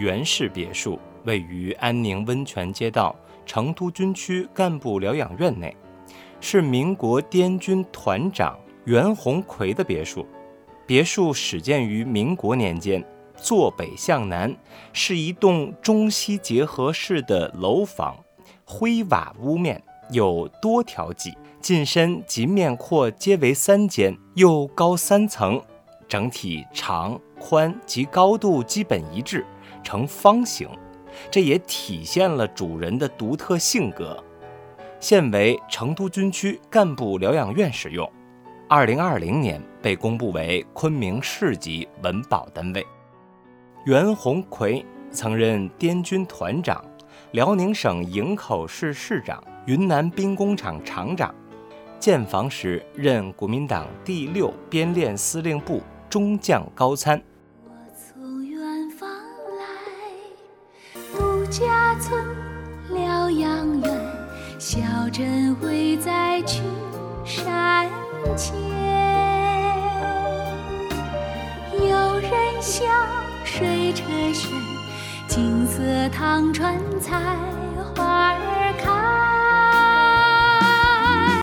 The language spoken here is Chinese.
袁氏别墅位于安宁温泉街道成都军区干部疗养院内，是民国滇军团长袁鸿奎的别墅。别墅始建于民国年间，坐北向南，是一栋中西结合式的楼房，灰瓦屋面，有多条脊，进深及面阔皆为三间，又高三层，整体长宽及高度基本一致，呈方形，这也体现了主人的独特性格。现为成都军区干部疗养院使用。二零二零年被公布为昆明市级文保单位。袁鸿奎曾任滇军团长、辽宁省营口市市长、云南兵工厂厂长，建房时任国民党第六编练司令部中将高参。家村疗养院，小镇会在群山。前有人笑，水车旋，金色汤船，菜花儿。